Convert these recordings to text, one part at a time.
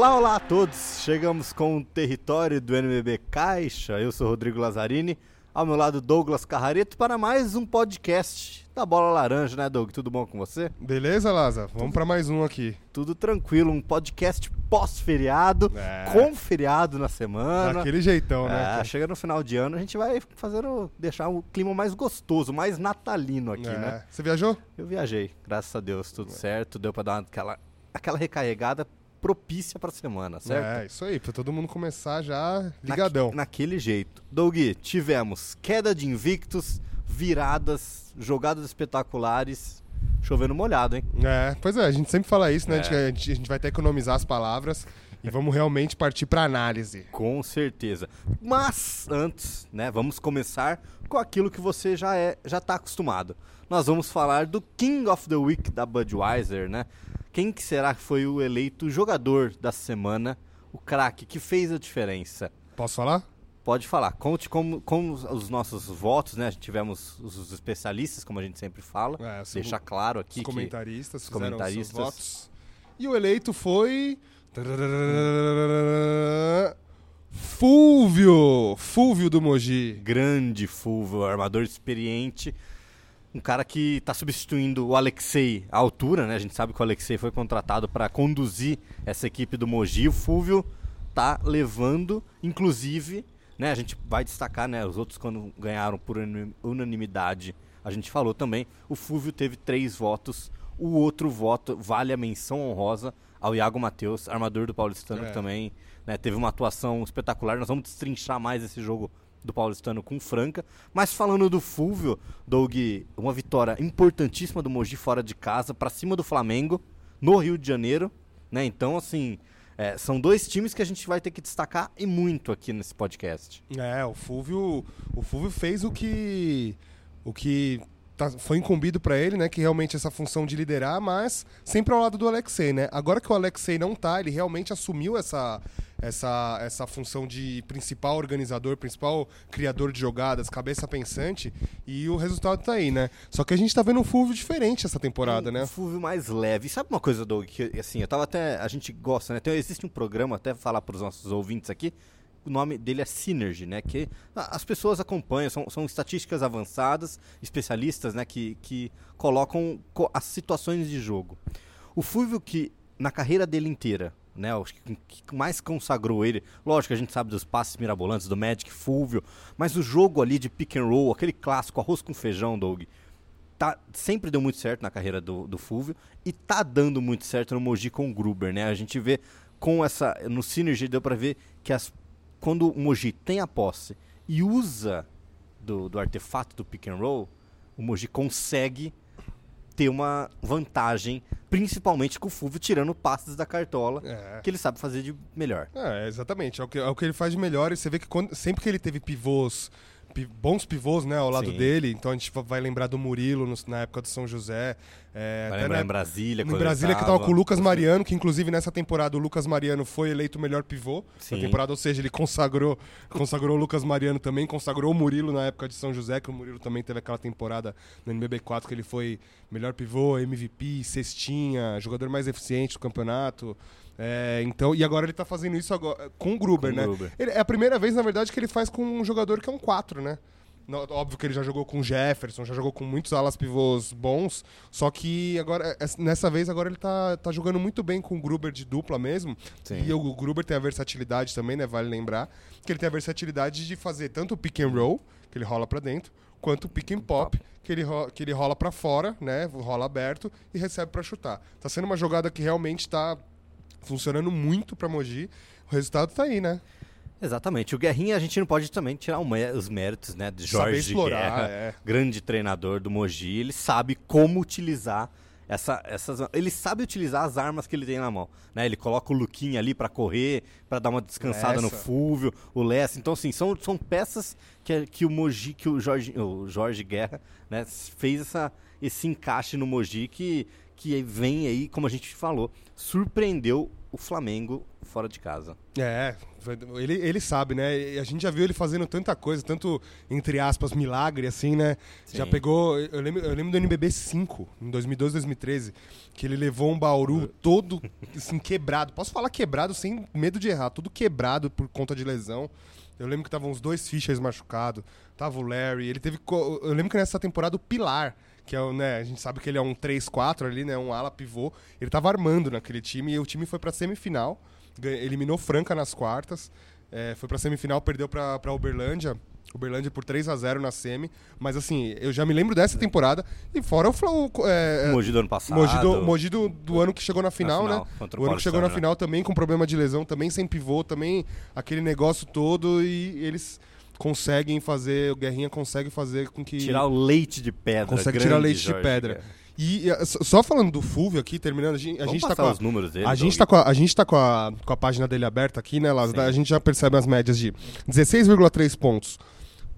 Olá, olá a todos! Chegamos com o território do NBB Caixa. Eu sou Rodrigo Lazzarini, ao meu lado Douglas Carrareto para mais um podcast da Bola Laranja, né, Doug? Tudo bom com você? Beleza, Laza? Vamos para mais um aqui. Tudo tranquilo, um podcast pós-feriado, É. com feriado na semana. Daquele jeitão, né? É, chega no final de ano, a gente vai fazendo deixar o clima mais gostoso, mais natalino aqui, É. né? Você viajou? Eu viajei, graças a Deus, tudo certo, deu pra dar aquela, aquela recarregada propícia pra semana, certo? É, isso aí, pra todo mundo começar já Naque- ligadão. naquele jeito. Doug, tivemos queda de invictos, viradas, jogadas espetaculares, chovendo molhado, hein? É, pois é, a gente sempre fala isso, né? É. A, gente, a gente- a vai até economizar as palavras e vamos realmente partir pra análise. Com certeza. Mas antes, né, vamos começar com aquilo que você já é, já tá acostumado. Nós vamos falar do King of the Week da Budweiser, né? Quem que será que foi o eleito jogador da semana, o craque que fez a diferença? Posso falar? Pode falar. Conte como, como os nossos votos, né? Tivemos os especialistas, como a gente sempre fala. É, Deixar claro aqui Os que comentaristas os comentaristas- votos. E o eleito foi... Fúvio! Fúvio do Mogi. grande Fulvio, armador experiente, um cara que está substituindo o Alexei à altura, né? A gente sabe que o Alexei foi contratado para conduzir essa equipe do Mogi. O Fulvio tá levando, inclusive, né? A gente vai destacar, né? Os outros quando ganharam por unanimidade, a gente falou também. O Fulvio teve três votos. O outro voto vale a menção honrosa ao Iago Matheus, armador do Paulistano, É. que também né, teve uma atuação espetacular. Nós vamos destrinchar mais esse jogo do Paulistano com Franca. Mas falando do Fulvio, Doug, uma vitória importantíssima do Mogi fora de casa, para cima do Flamengo, no Rio de Janeiro. Né? Então, assim, é, são dois times que a gente vai ter que destacar e muito aqui nesse podcast. É, o Fúvio, o Fúvio fez o que o que tá- foi incumbido pra ele, né, que realmente essa função de liderar, mas sempre ao lado do Alexei, né? Agora que o Alexei não tá, ele realmente assumiu essa essa essa função de principal organizador, principal criador de jogadas, cabeça pensante, e o resultado tá aí, né? Só que a gente tá vendo um Fúvio diferente essa temporada, um, né? Um Fulvio mais leve. Sabe uma coisa, Doug, que assim, eu tava até. A gente gosta, né? Tem, existe um programa, até falar pros nossos ouvintes aqui. O nome dele é Synergy, né? Que as pessoas acompanham, são, são estatísticas avançadas, especialistas, né? Que, que colocam co- as situações de jogo. O Fulvio que, na carreira dele inteira, né? Acho que, mais consagrou ele. Lógico, a gente sabe dos passes mirabolantes, do Magic Fulvio, mas o jogo ali de pick and roll, aquele clássico arroz com feijão, Doug, tá, sempre deu muito certo na carreira do, do Fulvio e tá dando muito certo no Mogi com o Gruber, né? A gente vê com essa. No Synergy deu pra ver que as, quando o Mogi tem a posse e usa do, do artefato do pick and roll, o Mogi consegue ter uma vantagem, principalmente com o Fulvio tirando passes da cartola, É. que ele sabe fazer de melhor. É, exatamente. É o, que, é o que ele faz de melhor. E você vê que quando- sempre que ele teve pivôs, pi- bons pivôs, né, ao lado Sim. dele, então a gente va- vai lembrar do Murilo no- na época do São José. É, Vai lembrar na- em Brasília, em Brasília que tava- tava com o Lucas Mariano, que inclusive nessa temporada o Lucas Mariano foi eleito o melhor pivô Sim. da temporada, ou seja, ele consagrou, consagrou o Lucas Mariano também, consagrou o Murilo na época de São José, que o Murilo também teve aquela temporada no NBB4 que ele foi melhor pivô, MVP, cestinha, jogador mais eficiente do campeonato. É, então, e agora ele tá fazendo isso agora, com o Gruber, Com né? Gruber. Ele- é a primeira vez, na verdade, que ele faz com um jogador que é um 4, né? Óbvio que ele já jogou com o Jefferson, já jogou com muitos alas pivôs bons, só que agora es- nessa vez agora ele tá, tá jogando muito bem com o Gruber de dupla mesmo. Sim. E o Gruber tem a versatilidade também, né? Vale lembrar que ele tem a versatilidade de fazer tanto o pick and roll, que ele rola pra dentro, quanto o pick and pop, que ele, que ele rola pra fora, né? Rola aberto e recebe pra chutar. Tá sendo uma jogada que realmente tá funcionando muito pra Mogi. O resultado tá aí, né? Exatamente. O Guerrinha a gente não pode também tirar os méritos, né, de Jorge explorar, Guerra, é. grande treinador do Mogi. Ele sabe como utilizar essa, essas, ele sabe utilizar as armas que ele tem na mão, né? Ele coloca o Luquinha ali pra correr, pra dar uma descansada no. Fúvio, o Lessa. Então assim, são, são peças que, que o Mogi, que o Jorge, o Jorge Guerra, né, fez essa, esse encaixe no Mogi que que vem aí, como a gente falou, surpreendeu o Flamengo fora de casa. É, ele, ele sabe, né? A gente já viu ele fazendo tanta coisa, tanto, entre aspas, milagre, assim, né? Sim. Já pegou. Eu lembro, eu lembro do NBB 5, em 2012, 2013, que ele levou um Bauru todo assim, quebrado. Posso falar quebrado sem medo de errar, tudo quebrado por conta de lesão. Eu lembro que estavam os dois fichas machucados, tava o Larry. Ele teve. Eu lembro que nessa temporada o Pilar que é, né, a gente sabe que ele é um 3-4 ali, né, um ala pivô. Ele tava armando naquele time e o time foi pra semifinal, eliminou Franca nas quartas, é, foi pra semifinal, perdeu pra Uberlândia. Uberlândia por 3 a 0 na semi, mas assim, eu já me lembro dessa temporada e fora o Flow. É, é, Mogi do ano passado. Mogi do, Mogi do, do ano que chegou na final, na final né? O, o ano que chegou na né? final também com problema de lesão, também sem pivô, também aquele negócio todo e eles conseguem fazer, o Guerrinha consegue fazer com que. Tirar o leite de pedra. Consegue tirar leite Jorge, de pedra. E só falando do Fulvio aqui, terminando, a gente, a gente tá com a, os números dele. A gente tá com a, a gente tá com a, com a página dele aberta aqui, né, Lázaro? A gente já percebe as médias de 16,3 pontos,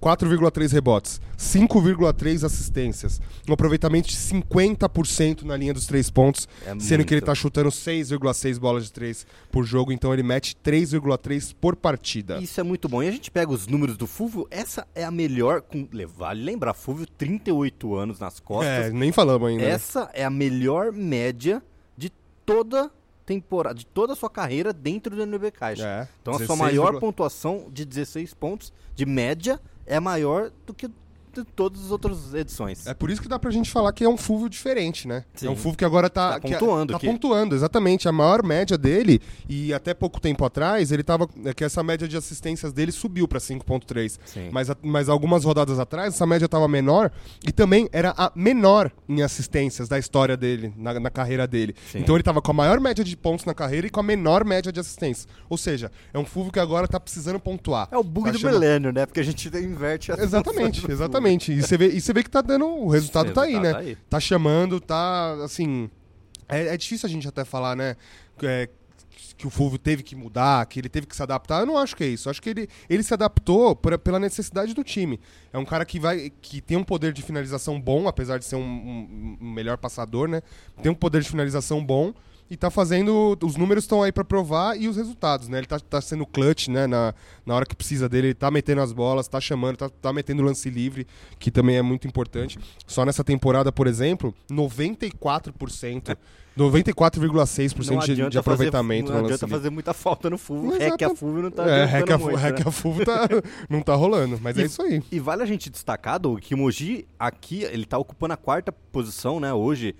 4,3 rebotes, 5,3 assistências, um aproveitamento de 50% na linha dos três pontos, é sendo muito. que ele está chutando 6,6 bolas de três por jogo, então ele mete 3,3 por partida. Isso é muito bom. E a gente pega os números do Fulvio, essa é a melhor, com, vale lembrar, Fulvio 38 anos nas costas. É, nem falamos ainda. Essa é a melhor média de toda temporada, de toda a sua carreira dentro do NB Caixa. É, então a sua maior pontuação de 16 pontos de média é maior do que de todas as outras edições. É por isso que dá pra gente falar que é um fulvio diferente, né? Sim. É um fulvio que agora tá, tá pontuando. Que, tá pontuando, exatamente. A maior média dele, e até pouco tempo atrás, ele tava. É que essa média de assistências dele subiu pra 5,3. Mas, mas algumas rodadas atrás, essa média tava menor e também era a menor em assistências da história dele, na, na carreira dele. Sim. Então ele tava com a maior média de pontos na carreira e com a menor média de assistências. Ou seja, é um fulvio que agora tá precisando pontuar. É o bug tá do achando... milênio, né? Porque a gente inverte a Exatamente, exatamente. Exatamente. E você vê, e você vê que tá dando. O resultado Sim, tá aí, né? Tá, aí. tá chamando, tá. Assim. É, é, difícil a gente até falar, né? É, que o Fulvio teve que mudar, que ele teve que se adaptar. Eu não acho que é isso. Eu acho que ele, ele se adaptou por, pela necessidade do time. É um cara que vai que tem um poder de finalização bom, apesar de ser um, um, um melhor passador, né? Tem um poder de finalização bom e tá fazendo. Os números estão aí para provar e os resultados, né? Ele tá, tá sendo clutch, né? Na, na hora que precisa dele, ele tá metendo as bolas, tá chamando, tá, tá metendo lance livre, que também é muito importante. Só nessa temporada, por exemplo, 94%. 94,6% de, de aproveitamento. Fazer, não adianta fazer muita falta no Fulvio. É que a Fulvio não tá é, hack a, muito, né? a Fulvio tá, não tá rolando, mas é e, é isso aí. E vale a gente destacar, Doug, que o Mogi aqui, ele tá ocupando a quarta posição, né, hoje,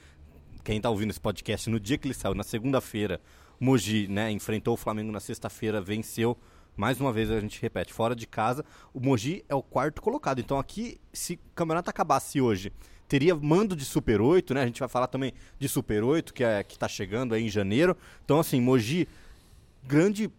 quem está ouvindo esse podcast, no dia que ele saiu, na segunda-feira, Mogi, né, enfrentou o Flamengo na sexta-feira, venceu. Mais uma vez a gente repete, fora de casa, o Mogi é o quarto colocado. Então aqui, se o campeonato acabasse hoje, teria mando de Super 8, né? A gente vai falar também de Super 8, que é que tá chegando aí em janeiro. Então assim, Mogi grande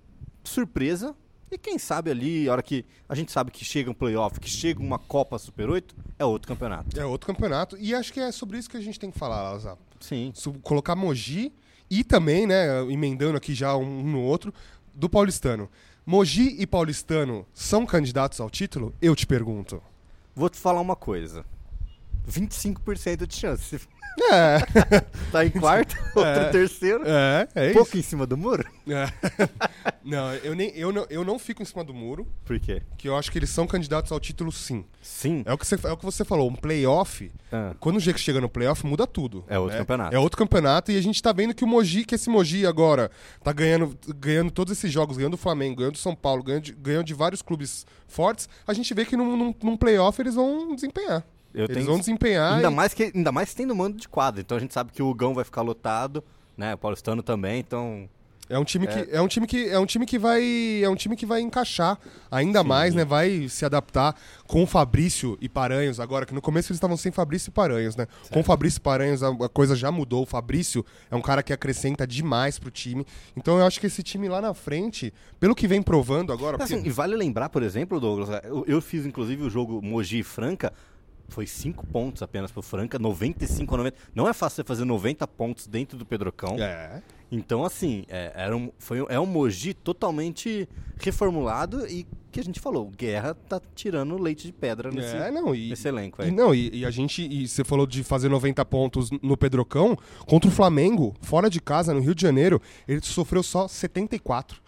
surpresa, e quem sabe ali, a hora que a gente sabe que chega um playoff, que chega uma Copa Super 8, é outro campeonato. É outro campeonato. E acho que é sobre isso que a gente tem que falar, Lazar. Sim. Colocar Mogi e também, né, emendando aqui já um no outro, do paulistano. Mogi e paulistano são candidatos ao título? Eu te pergunto. Vou te falar uma coisa. 25% de chance. É. tá em quarto, outro é. terceiro. É, é isso. Pouco em cima do muro. É. Não, eu, nem, eu, não, eu não fico em cima do muro. Por quê? Que eu acho que eles são candidatos ao título sim. Sim? É o que você, é o que você falou, um playoff. Ah. Quando o G chega no playoff, muda tudo. É outro né? campeonato. É outro campeonato e a gente tá vendo que o Mogi, que esse Mogi agora tá ganhando, ganhando todos esses jogos, ganhando o Flamengo, ganhando o São Paulo, ganhando de, ganhando de vários clubes fortes, a gente vê que num, num, num playoff eles vão desempenhar. Eu Eles tenho... vão desempenhar. Ainda, e... mais que, ainda mais tendo mando de quadro. Então a gente sabe que o Gão vai ficar lotado, né? O Paulistano também, então. É um time é. que é um time que é um time que vai é um time que vai encaixar ainda Sim. mais, né? Vai se adaptar com o Fabrício e Paranhos agora que no começo eles estavam sem Fabrício e Paranhos, né? Certo. Com o Fabrício e Paranhos a, a, coisa já mudou. O Fabrício é um cara que acrescenta demais pro time. Então eu acho que esse time lá na frente, pelo que vem provando agora, assim, porque... e vale lembrar, por exemplo, Douglas, eu, eu fiz inclusive o jogo Mogi Franca foi 5 pontos apenas pro Franca, 95 a 90. Não é fácil você fazer 90 pontos dentro do Pedrocão. É. Então, assim, é, era um, foi, é um Mogi totalmente reformulado e que a gente falou. Guerra tá tirando leite de pedra nesse, É, não, e, nesse elenco. e aí. não, e, e a gente, e você falou de fazer 90 pontos no Pedrocão, contra o Flamengo, fora de casa, no Rio de Janeiro, ele sofreu só 74.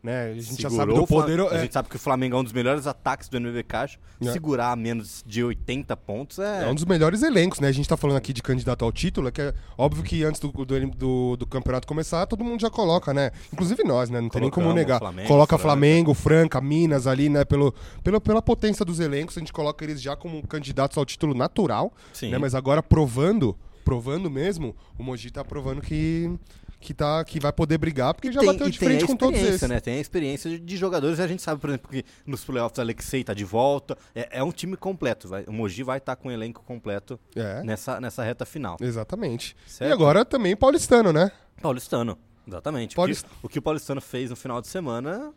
Né? A gente já sabe Segurou do poder. A é, gente sabe que o Flamengo é um dos melhores ataques do NBB Caixa. É. Segurar a menos de 80 pontos é. É um dos melhores elencos, né? A gente tá falando aqui de candidato ao título, é que é óbvio que antes do, do, do- do campeonato começar, todo mundo já coloca, né? Inclusive nós, né? Não tem nem como Colocamos negar. Flamengo, coloca. Flamengo, Franca, Minas ali, né? Pelo, pelo, pela potência dos elencos, a gente coloca eles já como candidatos ao título natural, Sim. né? Mas agora provando, provando mesmo, o Mogi tá provando que, que, tá, que vai poder brigar, porque já tem, bateu e de frente com todos experiência, esses. né? Tem a experiência de, jogadores. A gente sabe, por exemplo, que nos playoffs Alexei tá de volta. É, é um time completo. vai- o Mogi vai estar com o elenco completo É, nessa, nessa reta final. exatamente. Certo? E agora também paulistano, né? Paulistano. Exatamente. Paulist- O, que, o que o Paulistano fez no final de semana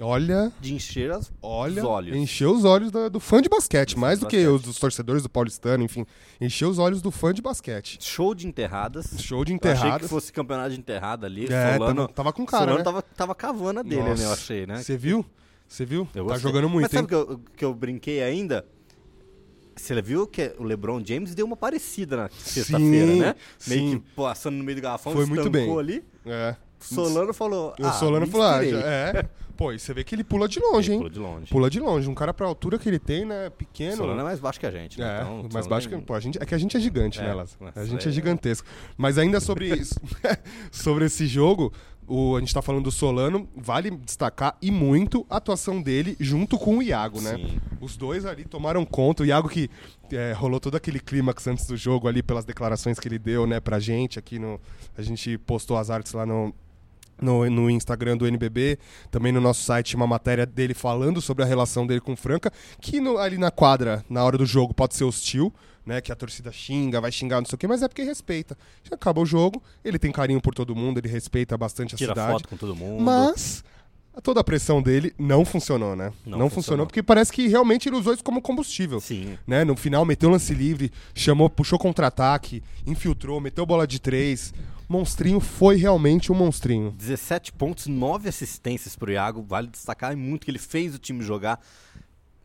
Olha, de encher as, Olha, os olhos. encheu os olhos do, do fã de basquete, mais do de que basquete. os dos torcedores do paulistano, enfim. Encheu os olhos do fã de basquete. Show de enterradas. Show de Eu achei que fosse campeonato de enterrada ali. É, Solano, tava, com cara, Solano né? tava, tava cavando a dele, Nossa. né? Eu achei, né? Você viu? Você viu? Eu tá gostei. jogando muito, Mas sabe que eu, que eu brinquei ainda? Você viu que o LeBron James deu uma parecida na sexta-feira, né? Meio sim. que passando no meio do garrafão, Foi muito bem. ali. É. Solano falou. O ah, Solano falou, ah, já- é. Pô, e você vê que ele pula de longe, Ele hein? pulou de longe. Pula de longe. Um cara pra altura que ele tem, né? Pequeno. Solano é mais baixo que a gente, né? É, Então, mais baixo tem- que. Pô, a gente, é que a gente é gigante, É, né, Lázaro? A gente é é- gigantesco. Mas ainda sobre isso, sobre esse jogo, o, a gente tá falando do Solano, vale destacar e muito a atuação dele junto com o Iago, né? Sim. Os dois ali tomaram conta. O Iago que é, rolou todo aquele clímax antes do jogo ali pelas declarações que ele deu, né, pra gente aqui no. A gente postou as artes lá no, no, no Instagram do NBB, também no nosso site, uma matéria dele falando sobre a relação dele com o Franca, que no- ali na quadra, na hora do jogo, pode ser hostil, né? Que a torcida xinga, vai xingar, não sei o quê, mas é porque respeita. Já acaba o jogo, ele tem carinho por todo mundo, ele respeita bastante a Tira cidade. foto com todo mundo. Mas toda a pressão dele não funcionou, né? Não Não, funcionou. funcionou, porque parece que realmente ele usou isso como combustível. Sim. Né? No final, meteu lance livre, chamou, puxou contra-ataque, infiltrou, meteu bola de três. Monstrinho foi realmente um monstrinho. 17 pontos, 9 assistências pro Iago. Vale destacar muito que ele fez o time jogar.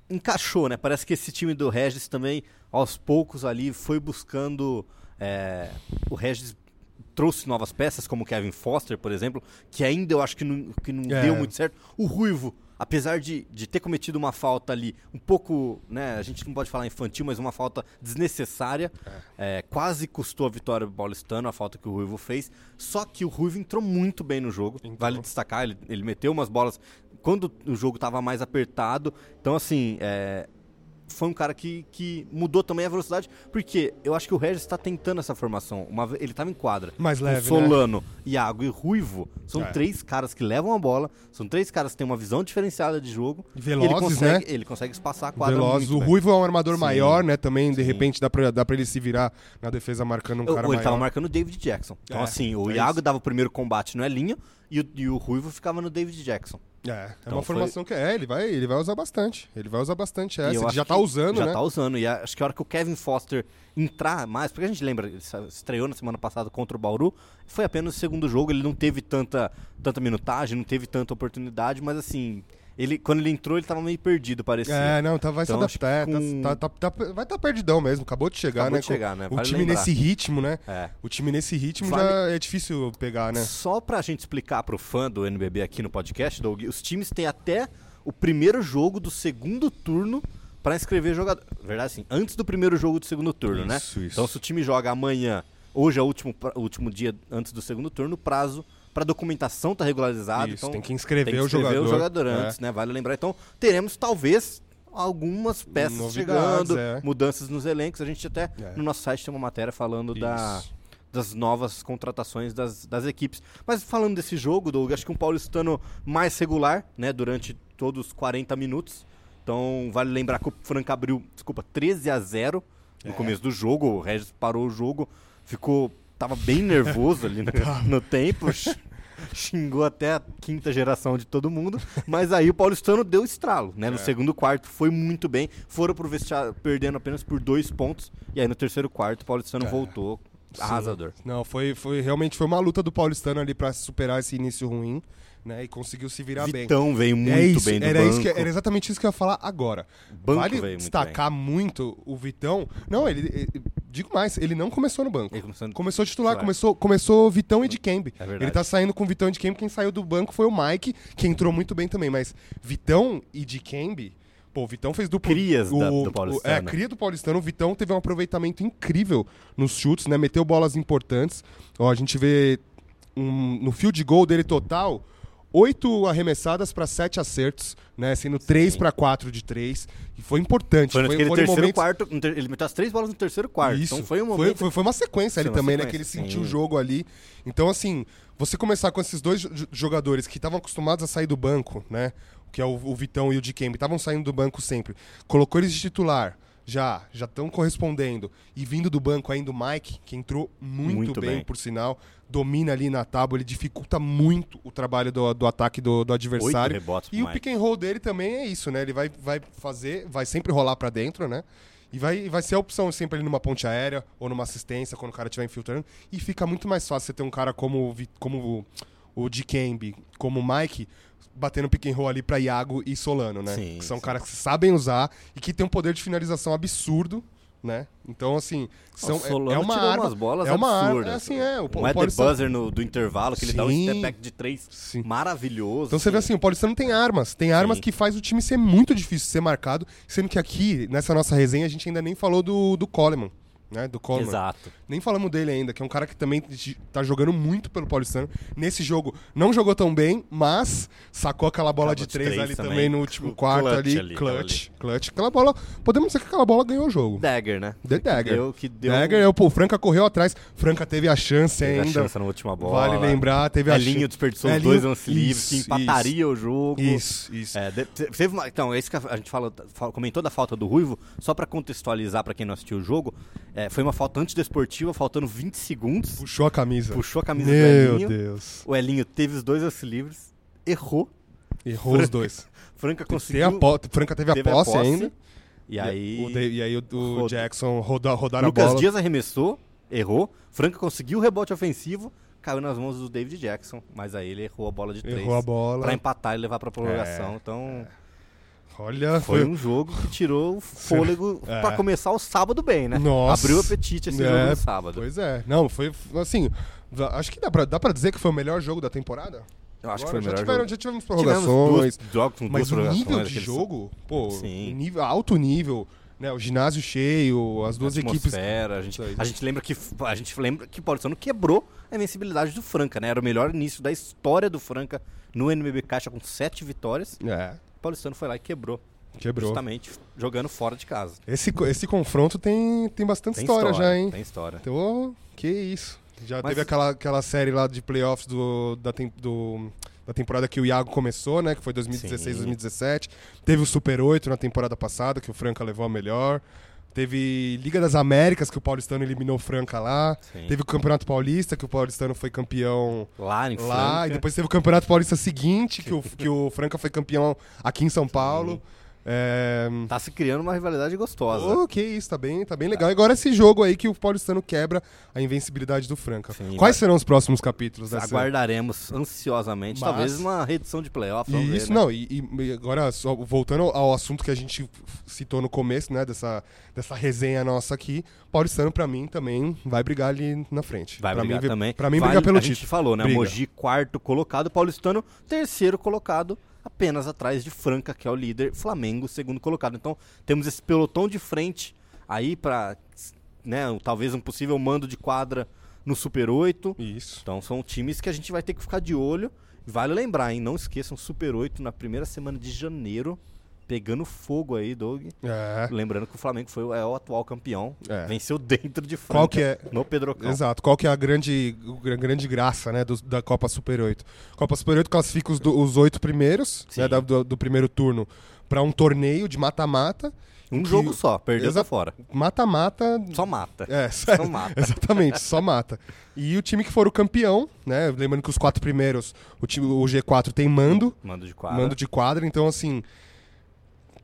Encaixou, né? Parece que esse time do Regis também, aos poucos ali, foi buscando. é, o Regis trouxe novas peças, como o Kevin Foster, por exemplo, que ainda eu acho que não, que não É. deu muito certo. O Ruivo, apesar de, de ter cometido uma falta ali, um pouco, né? A gente não pode falar infantil, mas uma falta desnecessária. é, quase custou a vitória do Paulistano, a falta que o Ruivo fez. Só que o Ruivo entrou muito bem no jogo. Entrou. Vale destacar, ele, ele meteu umas bolas quando o jogo estava mais apertado. Então, assim, é, foi um cara que, que mudou também a velocidade, porque eu acho que o Regis está tentando essa formação. Uma, ele estava em quadra. Mais leve, né? Solano, Iago e Ruivo são É. três caras que levam a bola, são três caras que têm uma visão diferenciada de jogo. Velozes, ele consegue, né? Ele consegue espaçar a quadra Veloz. muito O. Ruivo é um armador Sim. maior, né? Também, de Sim. repente, dá pra, dá pra ele se virar na defesa marcando um Eu- cara ele maior. estava marcando o David Jackson. Então, É, assim, o é Iago isso. dava o primeiro combate no Elinho e o, e o Ruivo ficava no David Jackson. É, é Então uma foi- formação que é, ele vai, ele vai usar bastante. Ele vai usar bastante essa. eu Ele já tá usando, já né? tá usando. E acho que a hora que o Kevin Foster entrar mais, porque a gente lembra, ele estreou na semana passada contra o Bauru, foi apenas o segundo jogo, ele não teve tanta, tanta minutagem, não teve tanta oportunidade, mas assim, ele, quando ele entrou, ele tava meio perdido, parecia. É, não, tá, vai Então, se adaptar. com- tá- tá- tá- tá- vai estar perdidão mesmo. Acabou de chegar, Acabou né? de chegar, né? O Vale time lembrar. nesse ritmo, né? É. O time nesse ritmo Vale- já é difícil pegar, né? Só pra gente explicar pro fã do NBB aqui no podcast, Doug, os times têm até o primeiro jogo do segundo turno pra inscrever jogador. Verdade, assim, antes do primeiro jogo do segundo turno, né? Isso, isso. Então, se o time joga amanhã, hoje é o último, o último dia antes do segundo turno, o prazo pra documentação tá regularizado. Isso, então tem que inscrever, tem que o inscrever jogador. o jogador É. antes, né? Vale lembrar. Então, teremos talvez algumas peças Novidades, chegando, é. mudanças nos elencos. A gente até É. no nosso site tem uma matéria falando da, Isso. das novas contratações das, das equipes. Mas falando desse jogo, Doug, acho que um paulistano mais regular, né, durante todos os 40 minutos. Então, vale lembrar que o Franca abriu, desculpa, 13 a 0 no É. começo do jogo. O Regis parou o jogo, ficou tava bem nervoso ali no, no tempo. Xingou até a quinta geração de todo mundo, mas aí o paulistano deu estralo, né? No É. segundo quarto foi muito bem, foram pro vestiário perdendo apenas por dois pontos, e aí no terceiro quarto o paulistano É. voltou arrasador. Não, foi, foi realmente foi uma luta do paulistano ali pra superar esse início ruim. Né? E conseguiu se virar bem. Vitão veio muito é isso, bem do era, banco. isso que- era exatamente isso que eu ia falar agora. Banco vale veio muito destacar muito, o Vitão. Não, ele, ele- Digo mais, ele não começou no banco. Ele começou no- Começou titular, titular. começou, começou Vitão e de Kembe. É verdade. ele tá saindo com Vitão e de Kembe. Quem saiu do banco foi o Mike, que entrou muito bem também. Mas Vitão e de Kembe. Pô, o Vitão fez duplo. Crias o, da- do o- Paulistano. É, cria do Paulistano. O Vitão teve um aproveitamento incrível nos chutes, né? Meteu bolas importantes. Ó, a gente vê um- no field goal dele total, oito arremessadas para sete acertos, né? Sendo três para quatro de três. E foi importante. Foi naquele foram terceiro momentos- quarto. Ele meteu as três bolas no terceiro quarto. isso. Então foi um momento. foi, foi uma sequência ali Foi também, né? Que sequência, ele sentiu o jogo ali. Então, assim, você começar com esses dois jo- jogadores que estavam acostumados a sair do banco, né? Que é o, o Vitão e o Dikembe, estavam saindo do banco sempre. Colocou eles de titular. Já, já estão correspondendo. E vindo do banco ainda o Mike, que entrou muito, Muito bem, bem. por sinal. Domina ali na tábua, ele dificulta muito o trabalho do, do ataque do, do adversário. E o Mike. pick and roll dele também é isso, né? Ele vai, vai fazer, vai sempre rolar pra dentro, né? E vai, vai ser a opção sempre ali numa ponte aérea ou numa assistência quando o cara estiver infiltrando. E fica muito mais fácil você ter um cara como, como o, o Dikembe, como o Mike, batendo pick and roll ali pra Iago e Solano, né? Sim, que são sim. caras que sabem usar e que tem um poder de finalização absurdo, né? Então, assim, são, o Solano é, é uma tirou arma, umas bolas é uma arma, absurdas. é assim, é. O, um o buzzer no, do intervalo, que ele dá um Sim. step back de três Sim. maravilhoso. Então você vê assim, o Paulistano tem armas, tem armas Sim. que faz o time ser muito difícil de ser marcado, sendo que aqui, nessa nossa resenha, a gente ainda nem falou do, do Coleman, né? Do Coleman. Exato. Nem falamos dele ainda, que é um cara que também tá jogando muito pelo Paulistano. Nesse jogo, não jogou tão bem, mas sacou aquela bola de de três, três ali também. também no último Clutch quarto ali. ali, clutch, clutch. Aquela bola, podemos dizer que aquela bola ganhou o jogo. Dagger, né? The Dagger. Que deu, que deu Dagger, eu, pô, o Franca correu atrás, Franca teve a chance teve a ainda. chance na última bola. Vale lembrar, teve a Elinho chance. desperdiçou os Elinho- dois lance livres, que Isso, empataria o jogo. Isso, isso. É, teve uma- então, é isso que a a gente fala, fala- comentou da falta do Ruivo, só pra contextualizar pra quem não assistiu o jogo, é, foi uma falta antidesportiva, faltando 20 segundos, Puxou a camisa. puxou a camisa do Meu Elinho, Deus. o Elinho teve os dois lance livres, errou, Errou os dois. Franca conseguiu, a Franca teve, teve a posse, ainda. e aí O e aí o, o Roda- Jackson roda, rodaram Lucas a bola. Dias arremessou, errou, Franca conseguiu o rebote ofensivo, caiu nas mãos do David Jackson, mas aí ele errou a bola de três. Errou a bola. Pra empatar e levar pra prorrogação. É, então, Olha, foi foi. um jogo que tirou o fôlego É. pra começar o sábado bem, né? Nossa. Abriu o apetite esse É, jogo no sábado. Pois é. Não, foi assim. Acho que dá pra, dá pra dizer que foi o melhor jogo da temporada. Eu acho que Agora, foi o já melhor tiveram, jogo. Já tivemos prorrogações. duas jogos com Mas duas o nível de jogo, pô, Sim. nível, alto nível, né? O ginásio cheio, as duas equipes. atmosfera, A gente, a gente lembra que a gente lembra que o Paulistano quebrou a invencibilidade do Franca, né? Era o melhor início da história do Franca no NBB Caixa com sete vitórias. É, Paulistano foi lá e quebrou, quebrou. justamente jogando fora de casa. Esse, esse confronto tem, tem bastante Tem história, já, hein? Tem história. Então, que isso. Já Mas- teve aquela, aquela série lá de playoffs do, da, tem- do- da temporada que o Iago começou, né? Que foi 2016, Sim. 2017. Teve o Super 8 na temporada passada, que o Franca levou a melhor. Teve Liga das Américas, que o Paulistano eliminou o Franca lá. Sim. Teve o Campeonato Paulista, que o Paulistano foi campeão Lá em lá. Franca. E depois teve o Campeonato Paulista seguinte, que o, que o Franca foi campeão aqui em São Paulo. É, Tá se criando uma rivalidade gostosa. Oh, que isso, tá bem, tá bem legal. E agora esse jogo aí que o Paulistano quebra a invencibilidade do Franca. Sim, Quais vai- serão os próximos capítulos dessa Aguardaremos ansiosamente, Mas- talvez uma reedição de playoff. E isso, ver, né? não, e, e agora, só voltando ao assunto que a gente citou no começo, né, dessa, dessa resenha nossa aqui, Paulistano, pra mim, também vai brigar ali na frente. Vai pra brigar mim, também. Pra mim, Vale- brigar pelo A gente título. falou, né? Briga. Mogi, quarto colocado. Paulistano, terceiro colocado. Apenas atrás de Franca, que é o líder. Flamengo, segundo colocado. Então, temos esse pelotão de frente aí pra, né, talvez um possível mando de quadra no Super 8. Isso. Então, são times que a gente vai ter que ficar de olho. Vale lembrar, hein? Não esqueçam, Super 8 na primeira semana de janeiro. Pegando fogo aí, Doug. É, Lembrando que o Flamengo foi, é o atual campeão. É. Venceu dentro de Franca. Qual que é- No Pedrocão. Exato. Qual que é a grande, a grande graça né, do- da Copa Super 8? Copa Super 8 classifica os, do- os oito primeiros né, da- do, do primeiro turno para um torneio de mata-mata. Um que- jogo só, perdeu Exa- tá fora. Mata-mata. Só mata. É, Só mata. Exatamente, só mata. E o time que for o campeão, né? Lembrando que os quatro primeiros, o, time, o G4 tem mando, Mando de quadra. mando de quadra, então assim.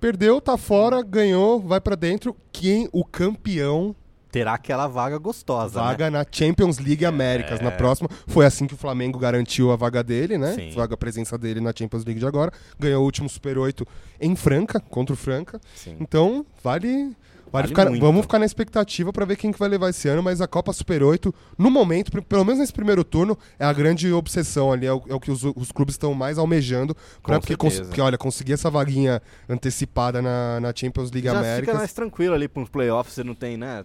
Perdeu, tá fora, ganhou, vai pra dentro. Quem o campeão terá aquela vaga gostosa, vaga né? na Champions League Américas na próxima. Foi assim que o Flamengo garantiu a vaga dele, né? Sim. Vaga a presença dele na Champions League de agora. Ganhou o último Super 8 em Franca, contra o Franca. Sim. Então, vale. Vale Vale ficar, muito. vamos ficar na expectativa para ver quem que vai levar esse ano, mas a Copa Super 8, no momento, pelo menos nesse primeiro turno, é a grande obsessão ali, é o, é o que os, os clubes estão mais almejando. Pra, porque, porque, olha, conseguir essa vaguinha antecipada na, na Champions League Já Américas. fica mais tranquilo ali para uns playoffs, você não tem, né?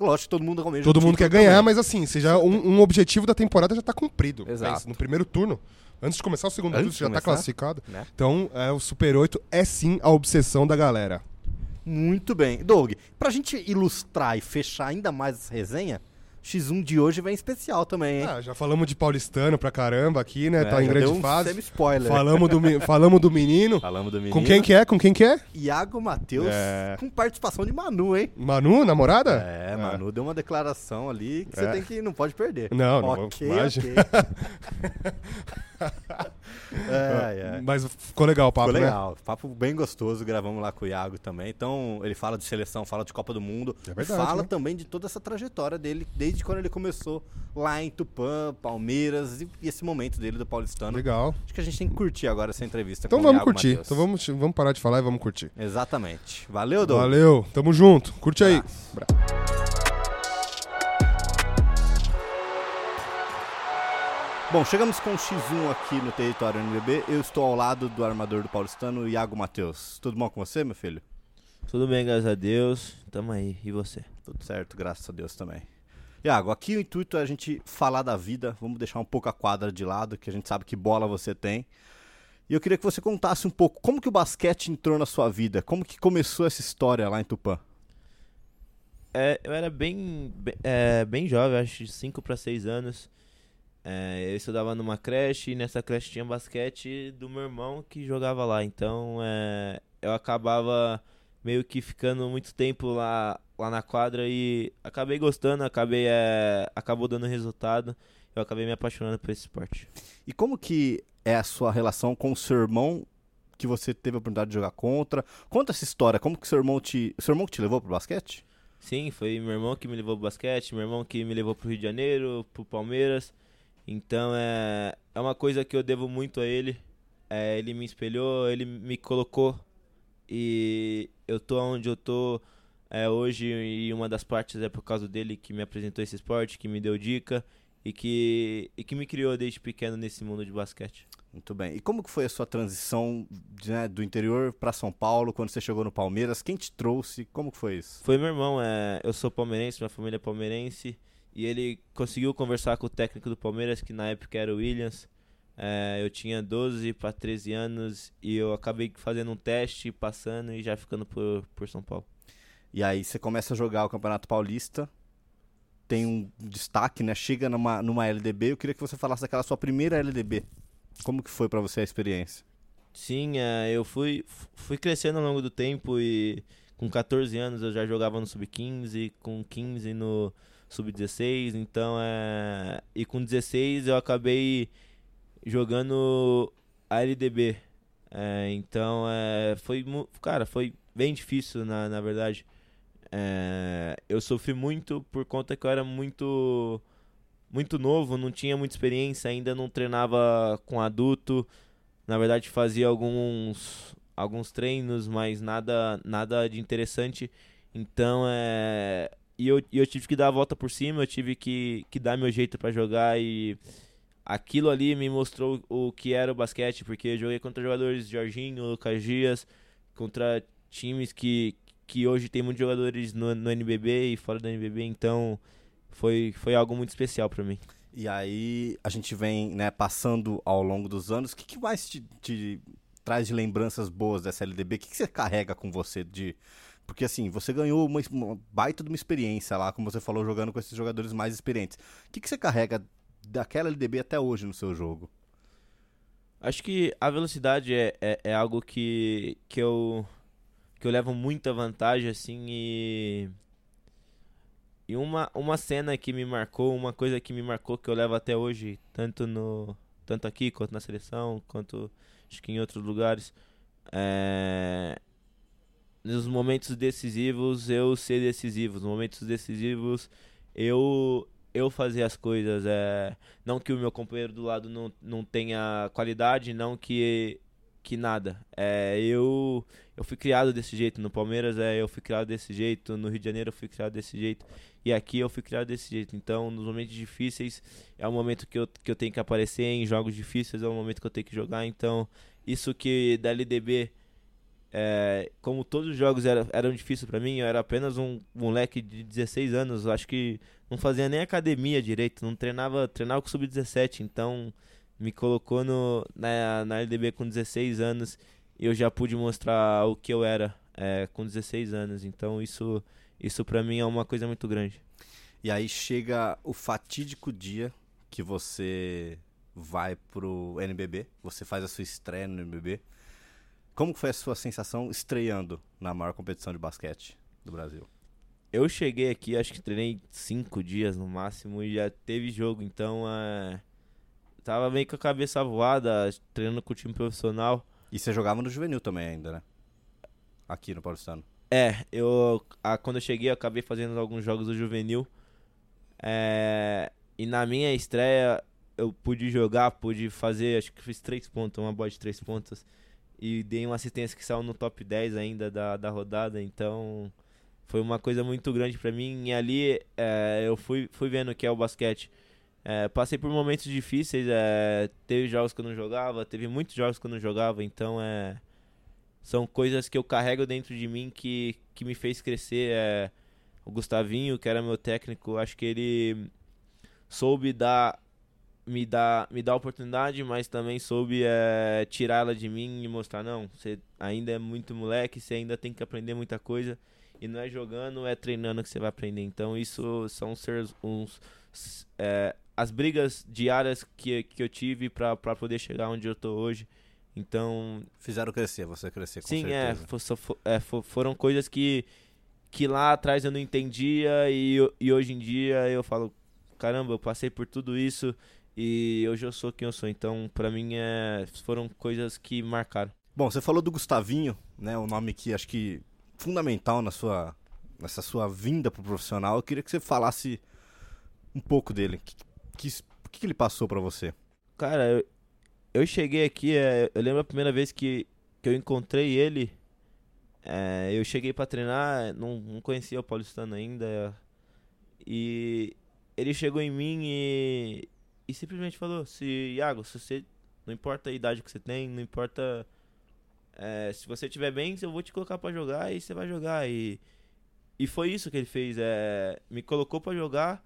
Lógico que todo mundo almeja Todo mundo quer ganhar, também. mas assim, seja um, um objetivo da temporada já tá cumprido. Exato. Pensa, no primeiro turno. Antes de começar o segundo Antes turno, você já tá começar, classificado. né? Então, é, o Super 8 é sim a obsessão da galera. Muito bem. Doug, pra gente ilustrar e fechar ainda mais essa resenha, X1 de hoje vem especial também, hein? Ah, já falamos de paulistano pra caramba aqui, né? É, tá em grande um fase. semi-spoiler. Falamos do, falamos do menino. Falamos do menino. Com quem que é? Com quem que é? Iago Matheus, É. com participação de Manu, hein? Manu, namorada? É, Manu deu uma declaração ali que você É. tem que não pode perder. Não, não Ok, ok. é, é. Mas ficou legal o papo, Ficou né? legal, papo bem gostoso, gravamos lá com o Iago também. Então, ele fala de seleção, fala de Copa do Mundo, É verdade, fala né? também de toda essa trajetória dele, desde quando ele começou lá em Tupã, Palmeiras e, e esse momento dele do Paulistano. Legal. Acho que a gente tem que curtir agora essa entrevista Então com o vamos curtir. Matheus. Então vamos, vamos parar de falar e vamos curtir. Exatamente. Valeu, Doug. Valeu, tamo junto. Curte aí. Abraço. Bom, chegamos com o X1 aqui no território NBB. Eu estou ao lado do armador do Paulistano, Iago Matheus. Tudo bom com você, meu filho? Tudo bem, graças a Deus. Tamo aí. E você? Tudo certo, graças a Deus também. Iago, aqui o intuito é a gente falar da vida. Vamos deixar um pouco a quadra de lado, que a gente sabe que bola você tem. E eu queria que você contasse um pouco como que o basquete entrou na sua vida, como que começou essa história lá em Tupã. É, eu era bem, bem, é, bem jovem, acho de 5 para 6 anos. É, eu estudava numa creche e nessa creche tinha basquete do meu irmão que jogava lá. Então é, eu acabava meio que ficando muito tempo lá, lá na quadra e acabei gostando, acabei, é, acabou dando resultado. Eu acabei me apaixonando por esse esporte. E como que é a sua relação com o seu irmão que você teve a oportunidade de jogar contra? Conta essa história, como que seu irmão te, seu irmão que te levou pro basquete? Sim, foi meu irmão que me levou pro basquete, meu irmão que me levou pro Rio de Janeiro, pro Palmeiras. Então é, é uma coisa que eu devo muito a ele. É, ele me espelhou, ele me colocou e eu tô onde eu tô é, hoje e uma das partes é por causa dele que me apresentou esse esporte, que me deu dica e que, e que me criou desde pequeno nesse mundo de basquete. Muito bem. E como que foi a sua transição né, do interior para São Paulo, quando você chegou no Palmeiras? Quem te trouxe? Como que foi isso? Foi meu irmão, é, eu sou palmeirense, minha família é palmeirense, e ele conseguiu conversar com o técnico do Palmeiras, que na época era o Williams. É, eu tinha 12 para 13 anos e eu acabei fazendo um teste, passando e já ficando por, por São Paulo. E aí você começa a jogar o Campeonato Paulista, tem um destaque, né? Chega numa, numa LDB. Eu queria que você falasse daquela sua primeira LDB. Como que foi para você a experiência? Sim, é, eu fui, fui crescendo ao longo do tempo e com 14 anos eu já jogava no Sub-15, com 15 no Sub-16, então é. E com 16 eu acabei jogando a LDB. É, então é, foi. Cara, foi bem difícil na, na verdade. É, eu sofri muito por conta que eu era muito muito novo, não tinha muita experiência, ainda não treinava com adulto. Na verdade, fazia alguns alguns treinos, mas nada nada de interessante. Então, é e eu, eu tive que dar a volta por cima, eu tive que, que dar meu jeito pra jogar e aquilo ali me mostrou o que era o basquete, porque eu joguei contra jogadores Jorginho, Lucas Dias, contra times que, que hoje tem muitos jogadores no, no NBB e fora do NBB, então foi, foi algo muito especial pra mim. E aí a gente vem né, passando ao longo dos anos. O que, que mais te, te traz de lembranças boas dessa LDB? O que, que você carrega com você de. Porque assim, você ganhou uma, uma baita de uma experiência lá, como você falou, jogando com esses jogadores mais experientes. O que, que você carrega daquela LDB até hoje no seu jogo? Acho que a velocidade é, é, é algo que, que, eu, que eu levo muita vantagem, assim, e. E uma, uma cena que me marcou, uma coisa que me marcou que eu levo até hoje, tanto no tanto aqui quanto na seleção, quanto acho que em outros lugares, é, nos momentos decisivos eu ser decisivo, nos momentos decisivos eu eu fazer as coisas, é, não que o meu companheiro do lado não, não tenha qualidade, não que que nada. É, eu eu fui criado desse jeito no Palmeiras, é, eu fui criado desse jeito, no Rio de Janeiro eu fui criado desse jeito e aqui eu fui criado desse jeito. Então, nos momentos difíceis é o momento que eu, que eu tenho que aparecer, em jogos difíceis é o momento que eu tenho que jogar. Então, isso que da LDB é, como todos os jogos eram, eram difíceis para mim, eu era apenas um moleque de 16 anos, acho que não fazia nem academia direito, não treinava, treinava com sub-17, então me colocou no, na, na LDB com 16 anos e eu já pude mostrar o que eu era é, com 16 anos, então isso, isso para mim é uma coisa muito grande. E aí chega o fatídico dia que você vai pro NBB, você faz a sua estreia no NBB. Como foi a sua sensação estreando na maior competição de basquete do Brasil? Eu cheguei aqui, acho que treinei cinco dias no máximo e já teve jogo, então é... tava meio com a cabeça voada, treinando com o time profissional. E você jogava no juvenil também ainda, né? Aqui no Paulistano. É, eu a, quando eu cheguei eu acabei fazendo alguns jogos do juvenil. É, e na minha estreia eu pude jogar, pude fazer, acho que fiz três pontos, uma bola de três pontos e dei uma assistência que saiu no top 10 ainda da, da rodada, então foi uma coisa muito grande para mim. E ali é, eu fui, fui vendo o que é o basquete. É, passei por momentos difíceis, é, teve jogos que eu não jogava, teve muitos jogos que eu não jogava, então é, são coisas que eu carrego dentro de mim que, que me fez crescer. É, o Gustavinho, que era meu técnico, acho que ele soube dar me dá, me dá oportunidade, mas também soube é, tirar ela de mim e mostrar, não, você ainda é muito moleque, você ainda tem que aprender muita coisa. E não é jogando, é treinando que você vai aprender. Então isso são uns, é, as brigas diárias que, que eu tive para poder chegar onde eu tô hoje. Então. Fizeram crescer, você crescer com sim, é, certeza. é, é, foram coisas que, que lá atrás eu não entendia e, e hoje em dia eu falo, caramba, eu passei por tudo isso e hoje eu sou quem eu sou. Então, para mim, é, foram coisas que marcaram. Bom, você falou do Gustavinho, né? O um nome que acho que fundamental na sua, nessa sua vinda pro profissional. Eu queria que você falasse um pouco dele. O que, que, que, ele passou para você? Cara, eu, eu cheguei aqui, é, eu lembro a primeira vez que, que eu encontrei ele. É, eu cheguei para treinar, não, não conhecia o Paulistano ainda. E ele chegou em mim e e simplesmente falou: se Iago, se você não importa a idade que você tem, não importa é, se você estiver bem, eu vou te colocar para jogar e você vai jogar e e foi isso que ele fez, é, me colocou para jogar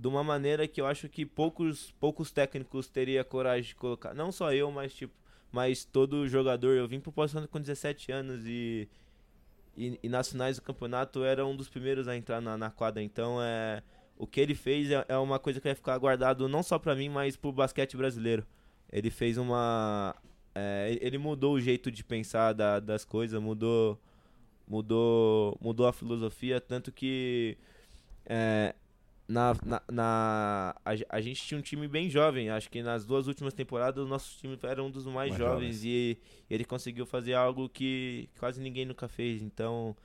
de uma maneira que eu acho que poucos poucos técnicos teria coragem de colocar, não só eu, mas tipo, mas todo jogador, eu vim pro Paulistano com 17 anos e e, e nas finais do campeonato era um dos primeiros a entrar na, na quadra, então é o que ele fez é, é uma coisa que vai ficar guardado não só para mim, mas pro basquete brasileiro. Ele fez uma. É, ele mudou o jeito de pensar da, das coisas, mudou, mudou, mudou a filosofia, tanto que é, na, na, na a, a, gente tinha um time bem jovem. Acho que nas duas últimas temporadas o nosso time era um dos mais, mais jovens, jovens, e ele conseguiu fazer algo que quase ninguém nunca fez. Então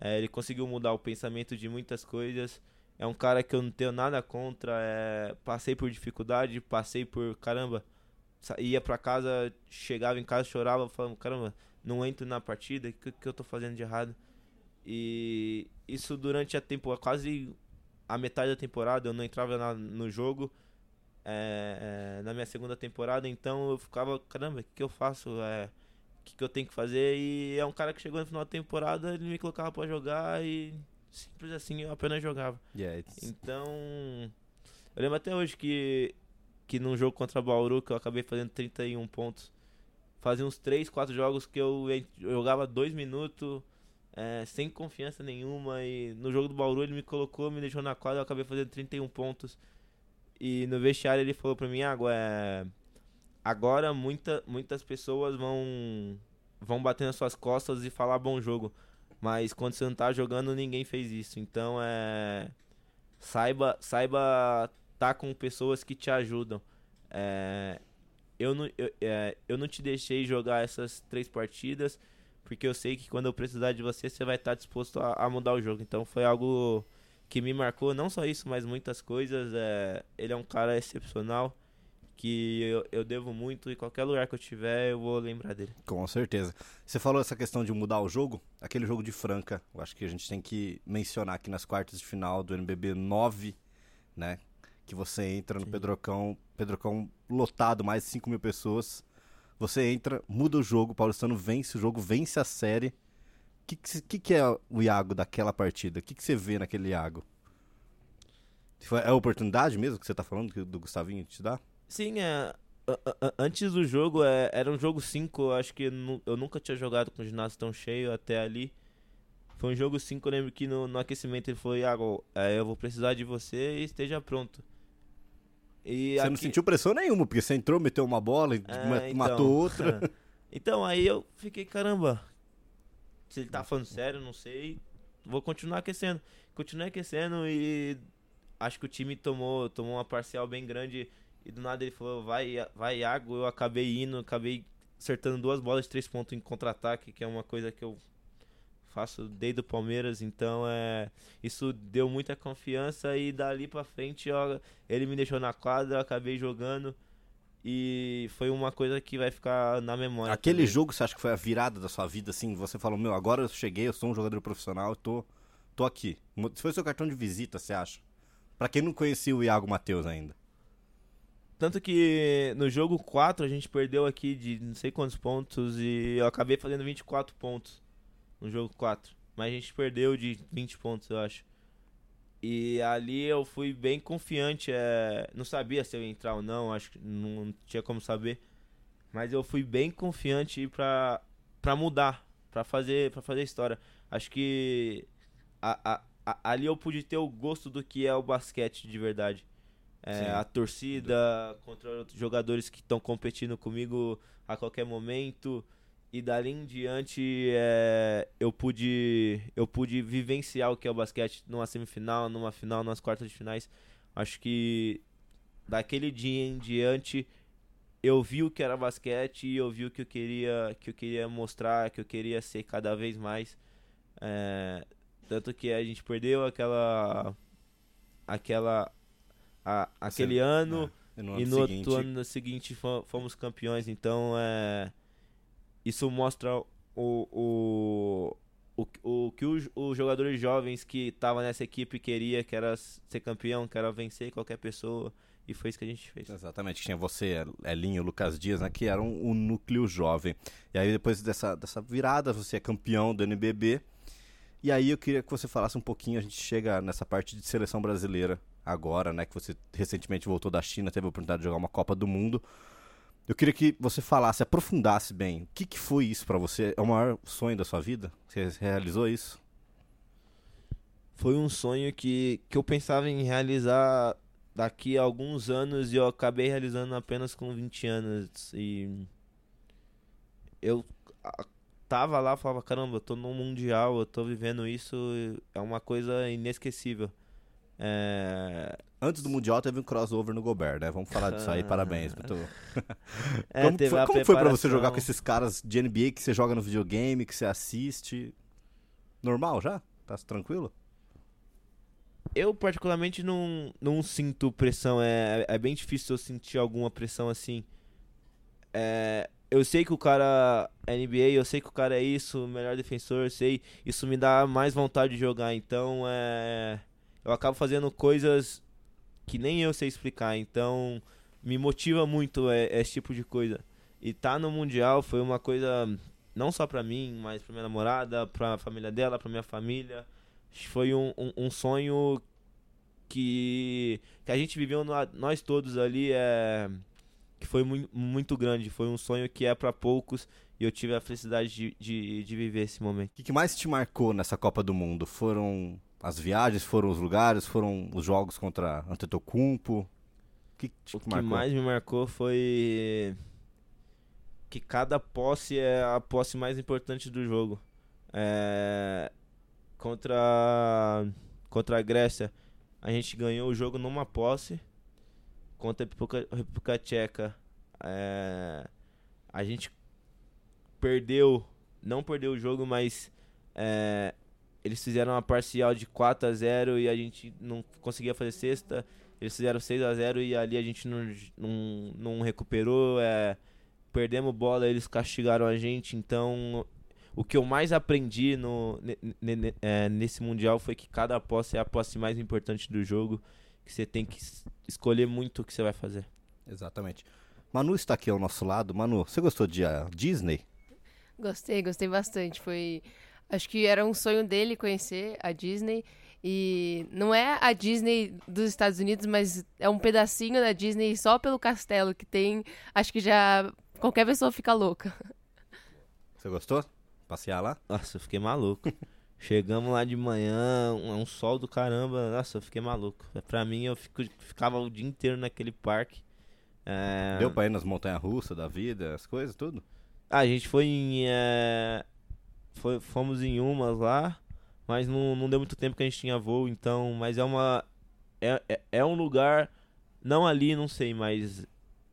é, ele conseguiu mudar o pensamento de muitas coisas. É um cara que eu não tenho nada contra. É, passei por dificuldade, passei por. Caramba, ia pra casa, chegava em casa, chorava, falando: caramba, não entro na partida, o que, que eu tô fazendo de errado? E isso durante a temporada, quase a metade da temporada, eu não entrava na, no jogo. É, é, na minha segunda temporada, então eu ficava, caramba, o que, que eu faço? É, o que, que eu tenho que fazer? E é um cara que chegou no final da temporada, ele me colocava para jogar e Simples assim, eu apenas jogava. Yeah, então, eu lembro até hoje que, que num jogo contra Bauru, que eu acabei fazendo 31 pontos, fazia uns 3, 4 jogos que eu, eu jogava 2 minutos, é, sem confiança nenhuma, e no jogo do Bauru ele me colocou, me deixou na quadra, eu acabei fazendo 31 pontos. E no vestiário ele falou pra mim, Água, é, agora muita, muitas pessoas vão, vão bater nas suas costas e falar bom jogo. Mas quando você não tá jogando, ninguém fez isso. Então é. Saiba, saiba tá com pessoas que te ajudam. É, eu, não, eu, é, eu não te deixei jogar essas três partidas porque eu sei que quando eu precisar de você, você vai estar disposto a, a mudar o jogo. Então foi algo que me marcou, não só isso, mas muitas coisas. É, ele é um cara excepcional que eu, eu devo muito e qualquer lugar que eu tiver eu vou lembrar dele. Com certeza. Você falou essa questão de mudar o jogo, aquele jogo de Franca, eu acho que a gente tem que mencionar aqui nas quartas de final do NBB 9, né? Que você entra no Sim. Pedrocão, Pedrocão lotado, mais de 5 mil pessoas. Você entra, muda o jogo, o Paulistano vence o jogo, vence a série. O que, que, que é o Iago daquela partida? O que, que você vê naquele Iago? É a oportunidade mesmo que você tá falando, do Gustavinho te dá? Sim, é, antes do jogo, é, era um jogo 5, eu acho que eu nunca tinha jogado com o ginásio tão cheio até ali. Foi um jogo 5, eu lembro que no, no aquecimento ele falou, Iago, é, eu vou precisar de você e esteja pronto. E Você não aqui- sentiu pressão nenhuma, porque você entrou, meteu uma bola e É, então. matou outra. então, aí eu fiquei, caramba, se ele tá falando sério, não sei, vou continuar aquecendo. Continuei aquecendo e acho que o time tomou, tomou uma parcial bem grande e do nada ele falou, vai, vai Iago, eu acabei indo, acabei acertando duas bolas de três pontos em contra-ataque, que é uma coisa que eu faço desde o Palmeiras, então é isso deu muita confiança e dali pra frente ó, ele me deixou na quadra, eu acabei jogando e foi uma coisa que vai ficar na memória. Aquele também. jogo, você acha que foi a virada da sua vida, assim? Você falou, meu, agora eu cheguei, eu sou um jogador profissional, eu tô, tô aqui. Se foi seu cartão de visita, você acha? Pra quem não conhecia o Iago Matheus ainda. Tanto que no jogo 4 a gente perdeu aqui de não sei quantos pontos e eu acabei fazendo 24 pontos no jogo 4. Mas a gente perdeu de 20 pontos, eu acho. E ali eu fui bem confiante. é, Não sabia se eu ia entrar ou não, acho que não tinha como saber. Mas eu fui bem confiante pra, pra mudar, pra fazer, pra fazer história. Acho que a- a- a- ali eu pude ter o gosto do que é o basquete de verdade. É, a torcida contra jogadores que estão competindo comigo a qualquer momento. E dali em diante é, eu pude eu pude vivenciar o que é o basquete numa semifinal, numa final, nas quartas de finais. Acho que daquele dia em diante eu vi o que era basquete e eu vi o que eu queria que eu queria mostrar, que eu queria ser cada vez mais. É, tanto que a gente perdeu aquela aquela a- aquele ano E no e ano no seguinte, outro ano seguinte fo- fomos campeões, então é isso mostra o, o, o, o que os, os jogadores jovens que estavam nessa equipe queria, que era ser campeão, que era vencer qualquer pessoa, e foi isso que a gente fez. Exatamente, tinha você, Elinho, Lucas Dias, né, que eram o núcleo jovem. E aí depois dessa, dessa virada, você é campeão do NBB. E aí eu queria que você falasse um pouquinho, a gente chega nessa parte de seleção brasileira agora, né, que você recentemente voltou da China, teve a oportunidade de jogar uma Copa do Mundo. Eu queria que você falasse, aprofundasse bem, o que, que foi isso pra você? É o maior sonho da sua vida? Você realizou isso? Foi um sonho que, que eu pensava em realizar daqui a alguns anos e eu acabei realizando apenas com 20 anos. E eu tava lá e falava, caramba, eu tô no Mundial, eu tô vivendo isso, é uma coisa inesquecível. É, Antes do Mundial teve um crossover no Gobert, né? Vamos falar disso aí, parabéns. Muito... é, como teve foi, como foi pra você jogar com esses caras de NBA que você joga no videogame, que você assiste? Normal já? Tá tranquilo? Eu, particularmente, não, não sinto pressão. É, é bem difícil eu sentir alguma pressão assim. É, eu sei que o cara é NBA, eu sei que o cara é isso, o melhor defensor, eu sei. Isso me dá mais vontade de jogar. Então, é, eu acabo fazendo coisas que nem eu sei explicar. Então, me motiva muito é, esse tipo de coisa. E tá no Mundial foi uma coisa, não só pra mim, mas pra minha namorada, pra família dela, pra minha família. Foi um, um, um sonho que, que a gente viveu no- nós todos ali é que foi mui- muito grande. Foi um sonho que é pra poucos e eu tive a felicidade de, de, de viver esse momento. O que, que mais te marcou nessa Copa do Mundo? Foram as viagens, foram os lugares, foram os jogos contra Antetokounmpo? O que, te O que marcou? mais me marcou foi que cada posse é a posse mais importante do jogo. É, Contra contra a Grécia, a gente ganhou o jogo numa posse. Contra a República, República Tcheca, é, a gente perdeu não perder o jogo, mas é, eles fizeram uma parcial de 4 a 0 e a gente não conseguia fazer sexta. Eles fizeram 6 a 0 e ali a gente não, não, não recuperou. É, perdemos bola, eles castigaram a gente. Então, o que eu mais aprendi no, é, nesse Mundial foi que cada posse é a posse mais importante do jogo. Que você tem que escolher muito o que você vai fazer. Exatamente. Manu está aqui ao nosso lado. Manu, você gostou de uh, Disney? Gostei, gostei bastante. Foi. Acho que era um sonho dele conhecer a Disney. E não é a Disney dos Estados Unidos, mas é um pedacinho da Disney só pelo castelo que tem. Acho que já qualquer pessoa fica louca. Você gostou? Passear lá? Nossa, eu fiquei maluco. Chegamos lá de manhã, um, um, sol do caramba. Nossa, eu fiquei maluco. Pra mim, eu fico, ficava o dia inteiro naquele parque. É... Deu pra ir nas montanhas russas da vida, as coisas, tudo? Ah, a gente foi em. É... Foi, fomos em umas lá, mas não, não deu muito tempo que a gente tinha voo, então. Mas é uma. É, é, é um lugar. Não ali, não sei, mas.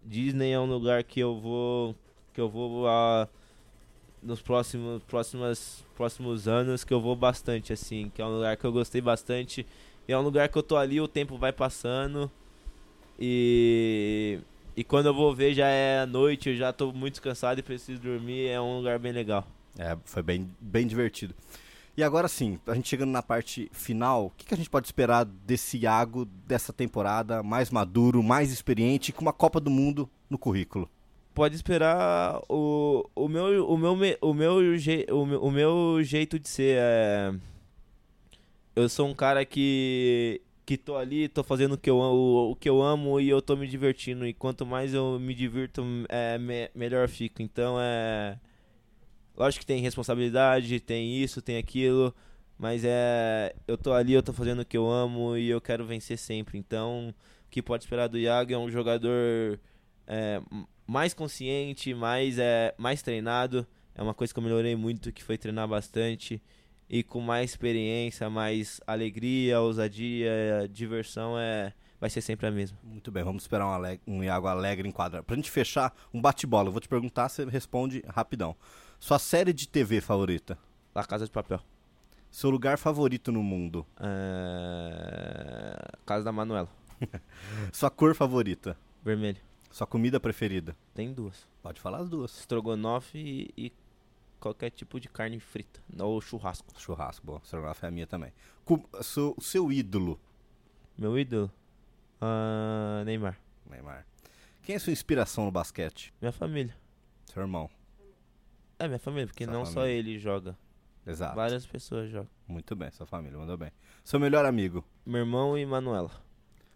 Disney é um lugar que eu vou. Que eu vou. Uh, nos próximos, próximos, próximos anos que eu vou bastante, assim. Que é um lugar que eu gostei bastante. E é um lugar que eu tô ali, o tempo vai passando. E. E quando eu vou ver já é noite, eu já tô muito cansado e preciso dormir. É um lugar bem legal. É, foi bem, bem divertido. E agora sim, a gente chegando na parte final, o que, que a gente pode esperar desse Iago dessa temporada, mais maduro, mais experiente, com uma Copa do Mundo no currículo? pode esperar o, o meu o meu o meu, o meu, o meu jeito de ser é eu sou um cara que que tô ali, tô fazendo o que eu o, o que eu amo e eu tô me divertindo e quanto mais eu me divirto, é me, melhor fico. Então é lógico que tem responsabilidade, tem isso, tem aquilo, mas é eu tô ali, eu tô fazendo o que eu amo e eu quero vencer sempre. Então, o que pode esperar do Iago é um jogador é, mais consciente, mais, é, mais treinado. É uma coisa que eu melhorei muito, que foi treinar bastante. E com mais experiência, mais alegria, ousadia, diversão, é, vai ser sempre a mesma. Muito bem, vamos esperar um, aleg um Iago alegre em quadra. Pra gente fechar, um bate-bola. Eu vou te perguntar, você responde rapidão. Sua série de TV favorita? La Casa de Papel. Seu lugar favorito no mundo? É... Casa da Manuela. Sua cor favorita? Vermelho. Sua comida preferida? Tem duas. Pode falar as duas. Estrogonofe e, e qualquer tipo de carne frita. Ou churrasco. Churrasco, bom. Estrogonofe é a minha também. Com, seu, seu ídolo? Meu ídolo? Uh, Neymar. Neymar. Quem é sua inspiração no basquete? Minha família. Seu irmão? É, minha família, porque sua não família. só ele joga. Exato. Várias pessoas jogam. Muito bem, sua família, mandou bem. Seu melhor amigo? Meu irmão e Manuela.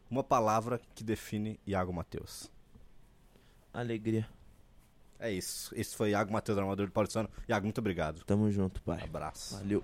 Uma palavra que define Iago Matheus alegria. É isso. Esse foi Iago Matheus, armador do Paulistano. Iago, muito obrigado. Tamo junto, pai. Abraço. Valeu.